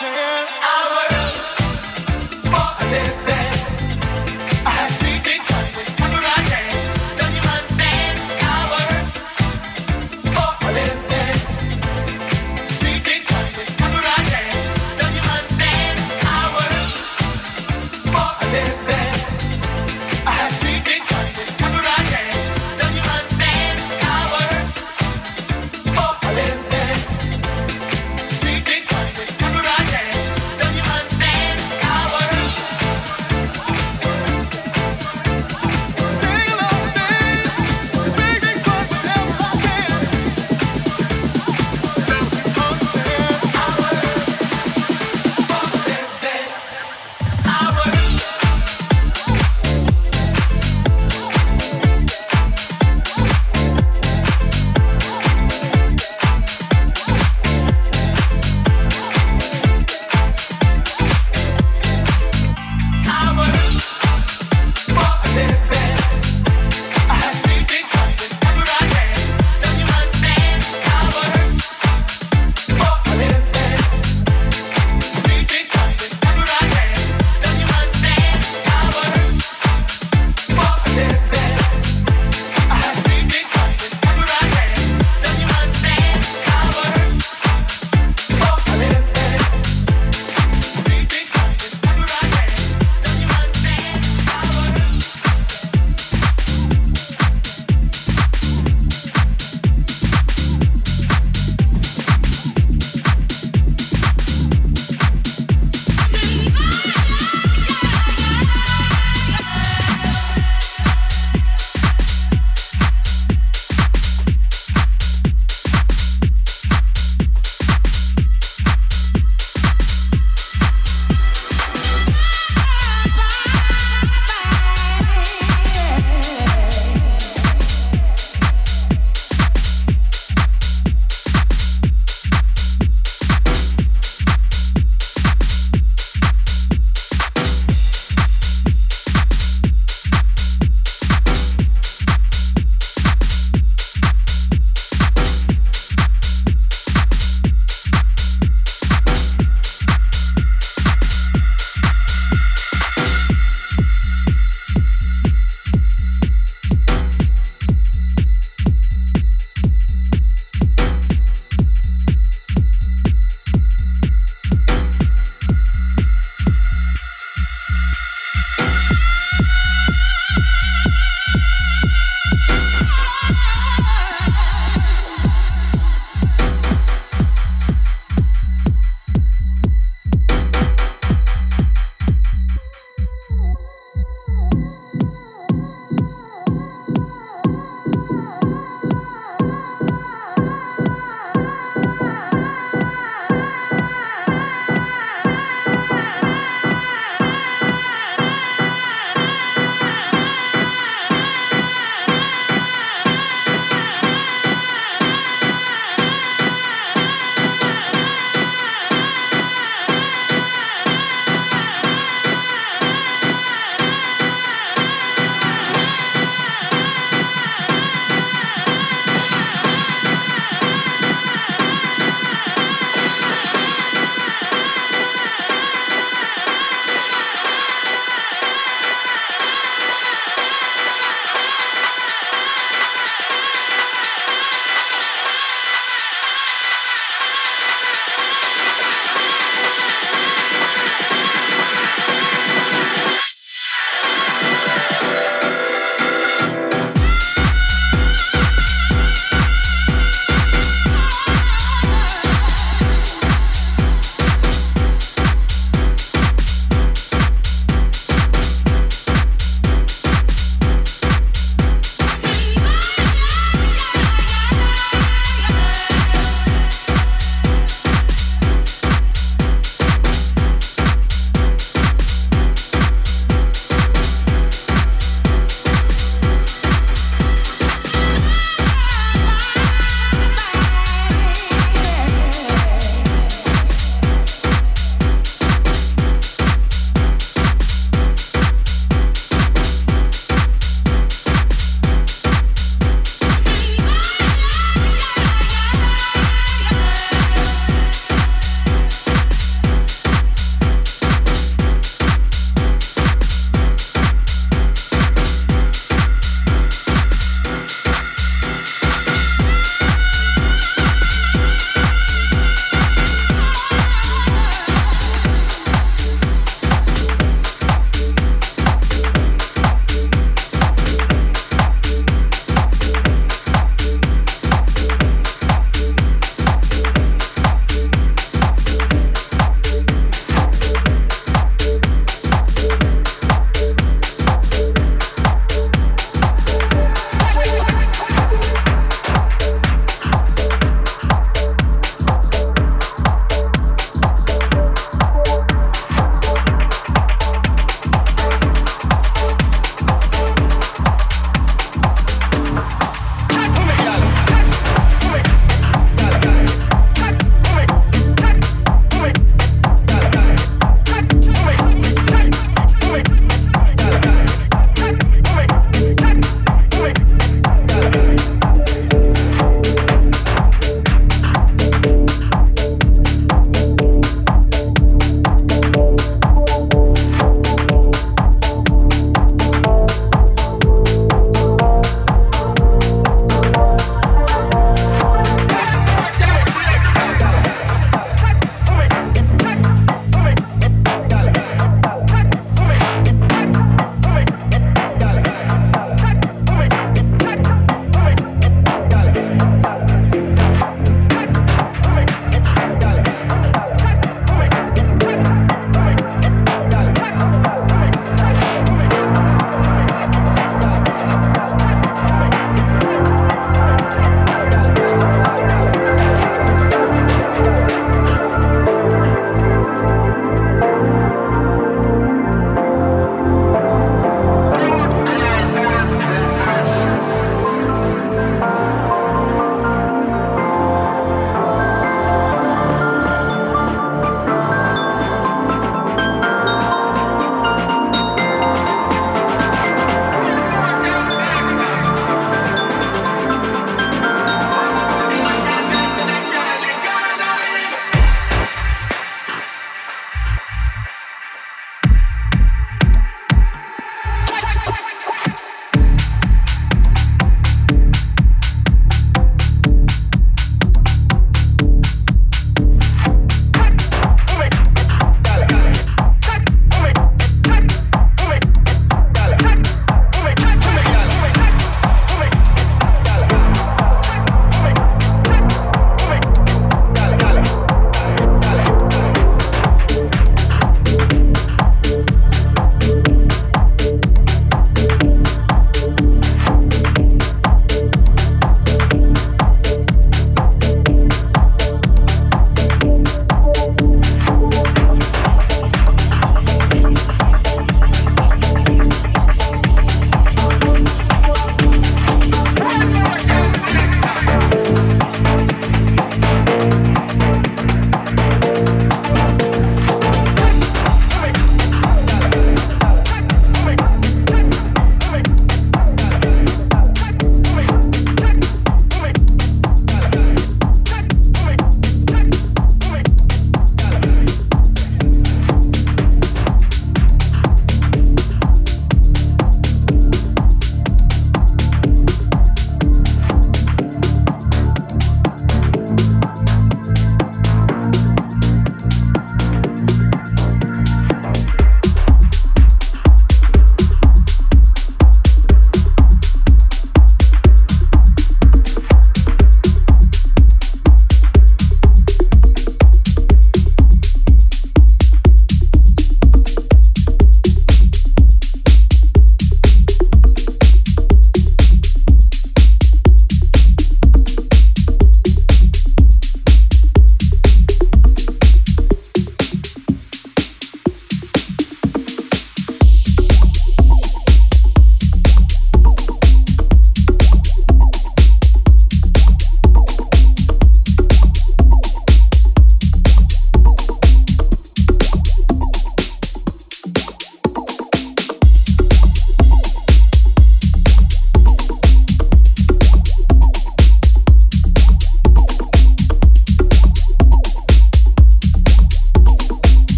understand? I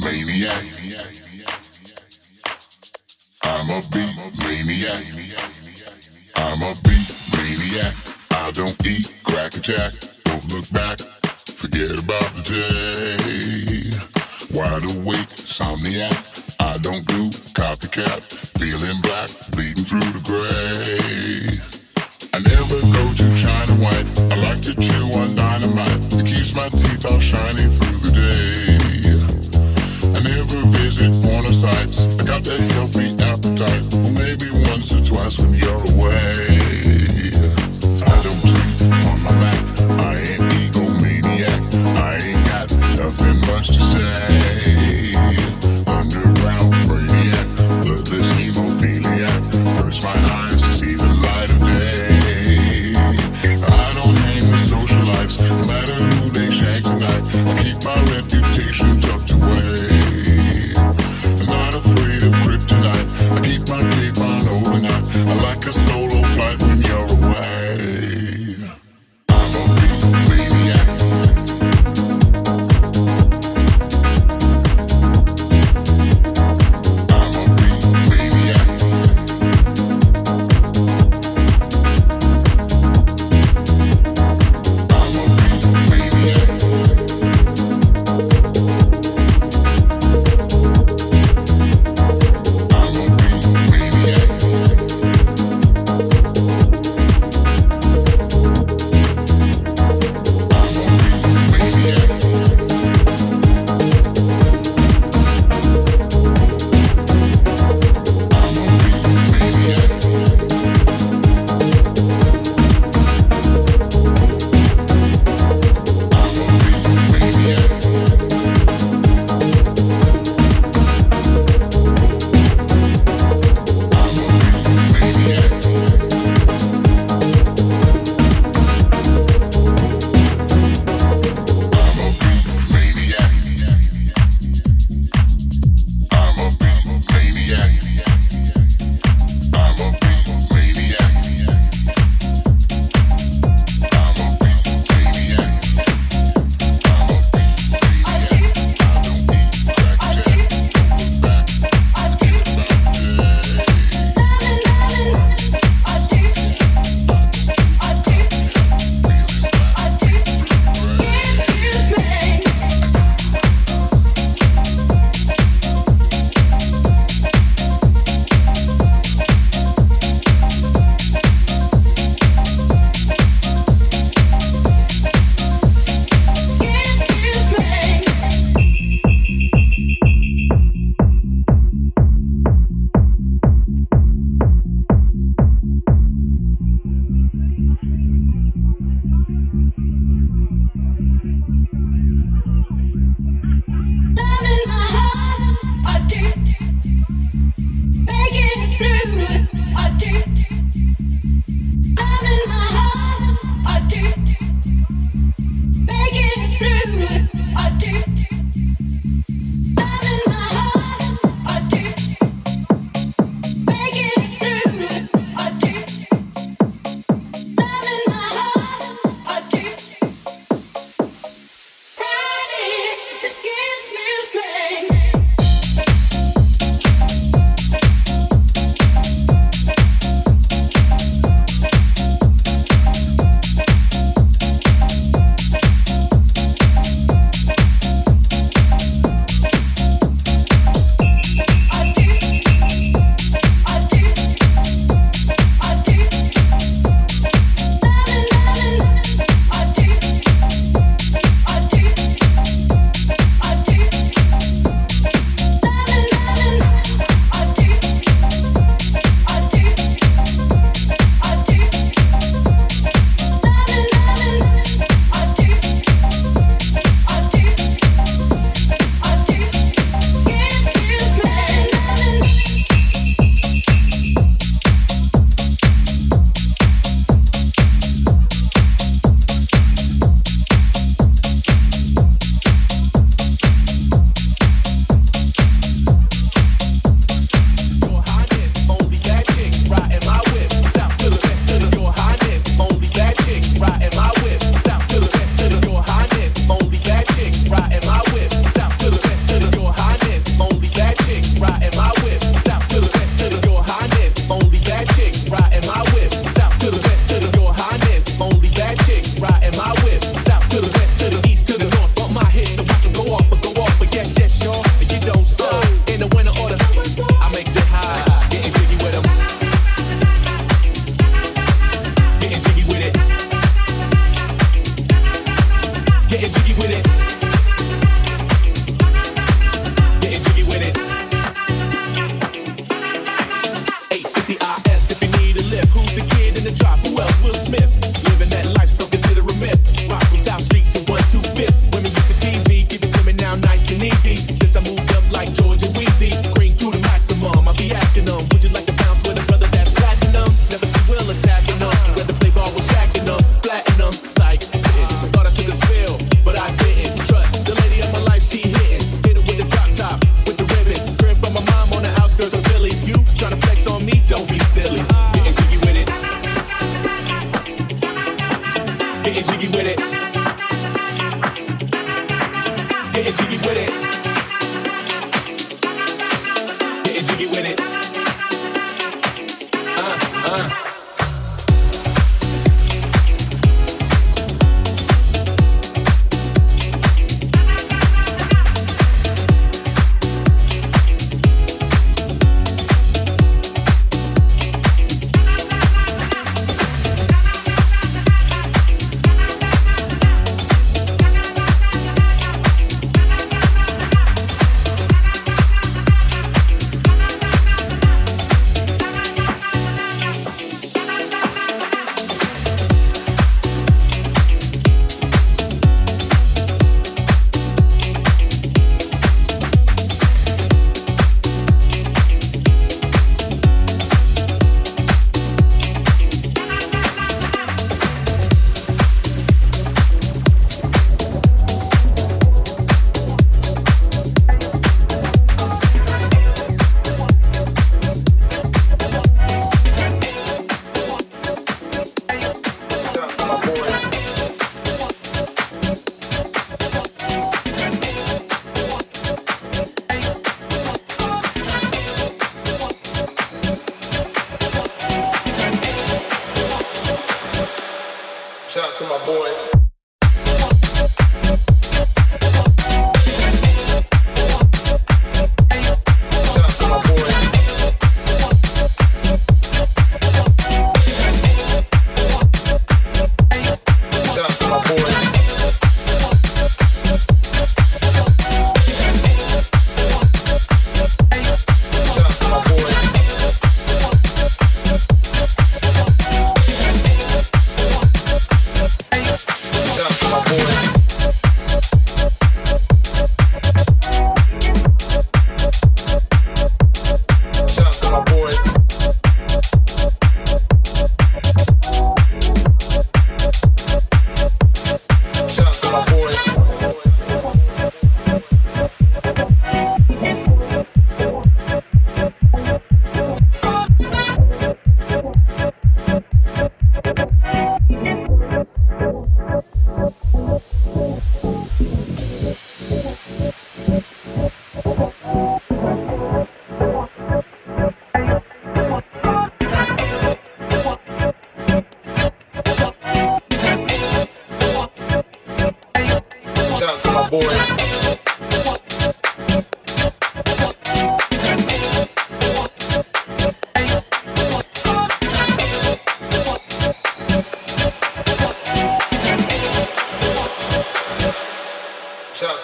maniac. I'm a beat maniac. I'm a beat maniac. I don't eat crack and jack. Don't look back. Forget about the day. Wide awake, somniac. I don't do copycat. Feeling black, bleeding through the gray. I never go to China white. I like to chew on dynamite. It keeps my teeth all shiny through the day. I never visit porno sites. I got that healthy appetite. Or maybe once or twice when you're away. I don't tweet on my Mac. I ain't egomaniac. I ain't got nothing much to say.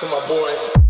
to my boy.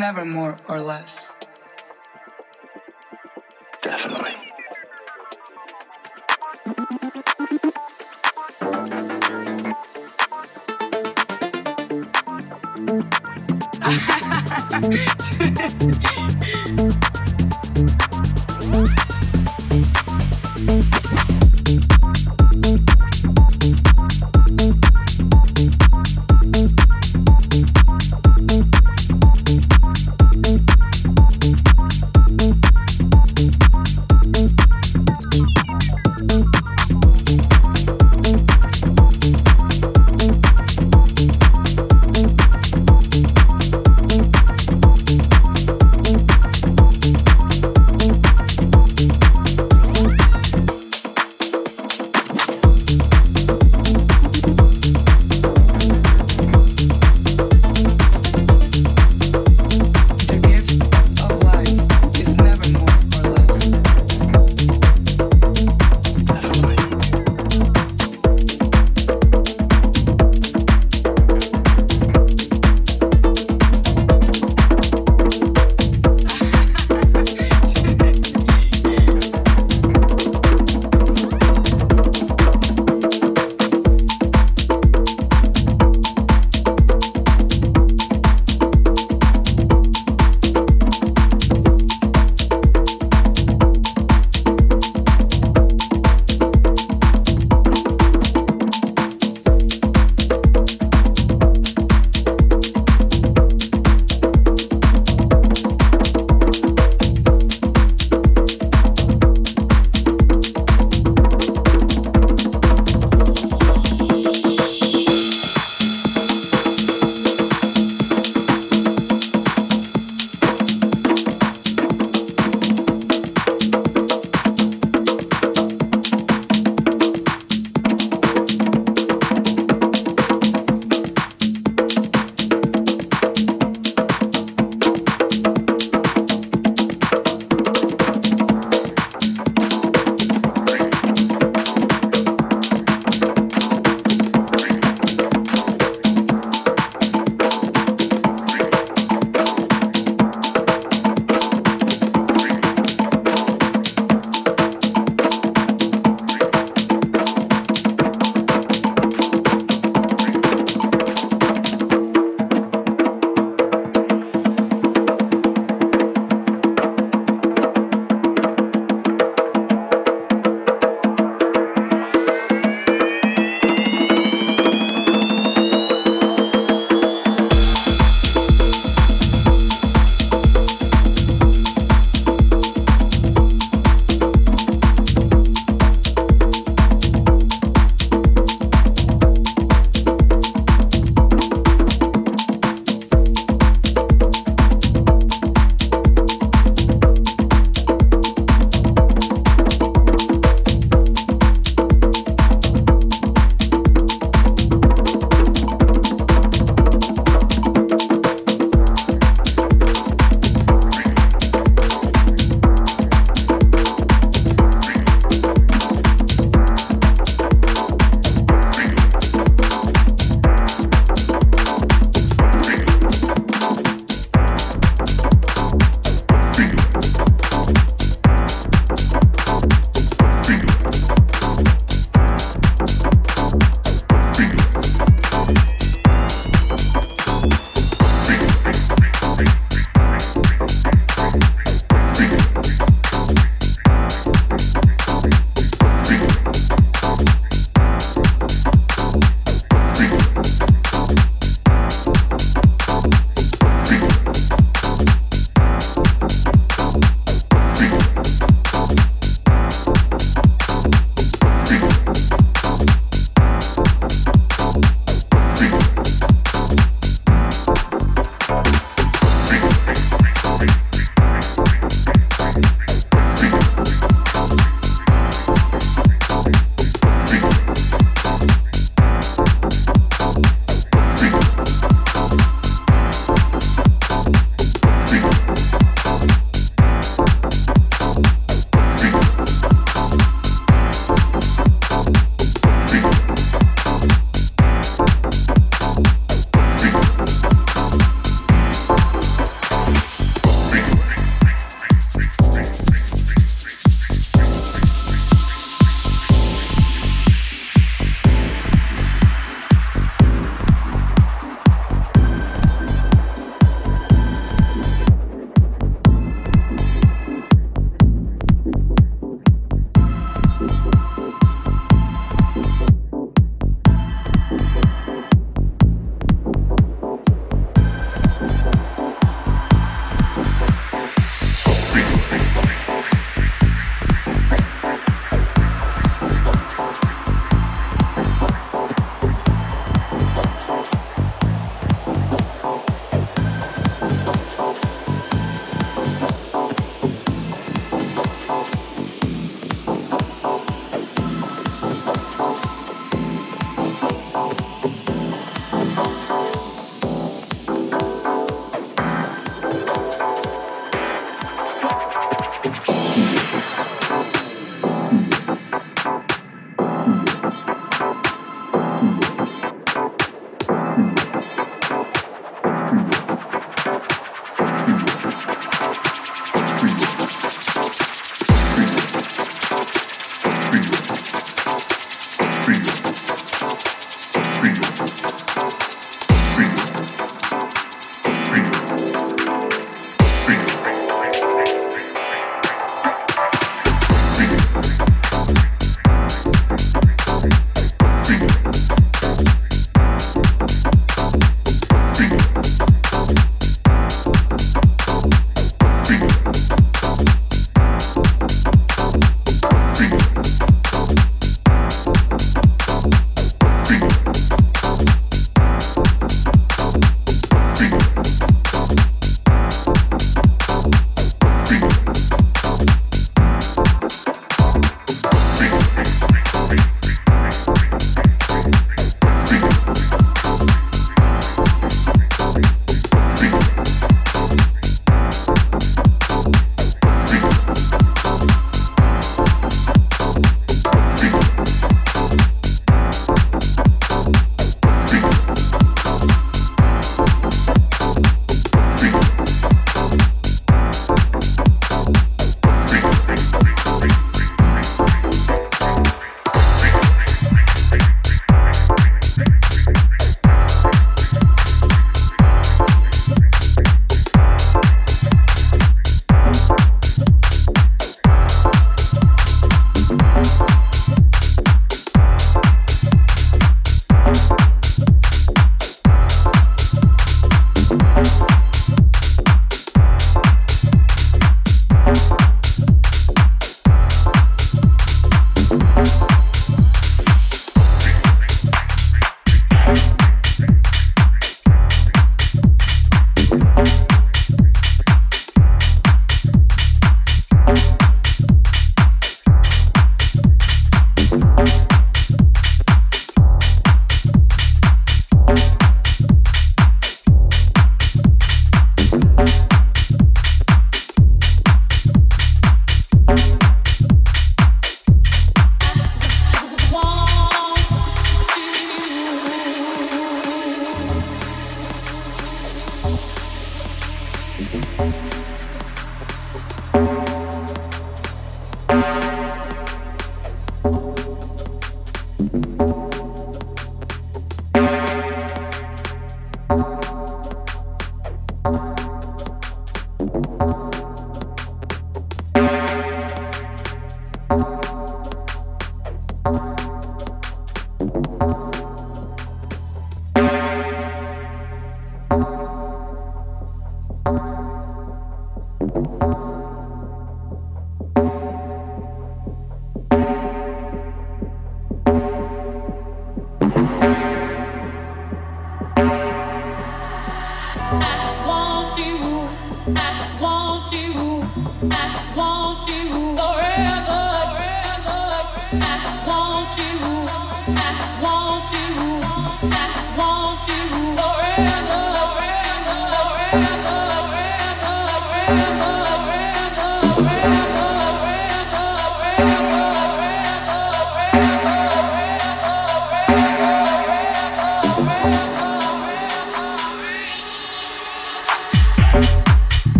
Never more or less.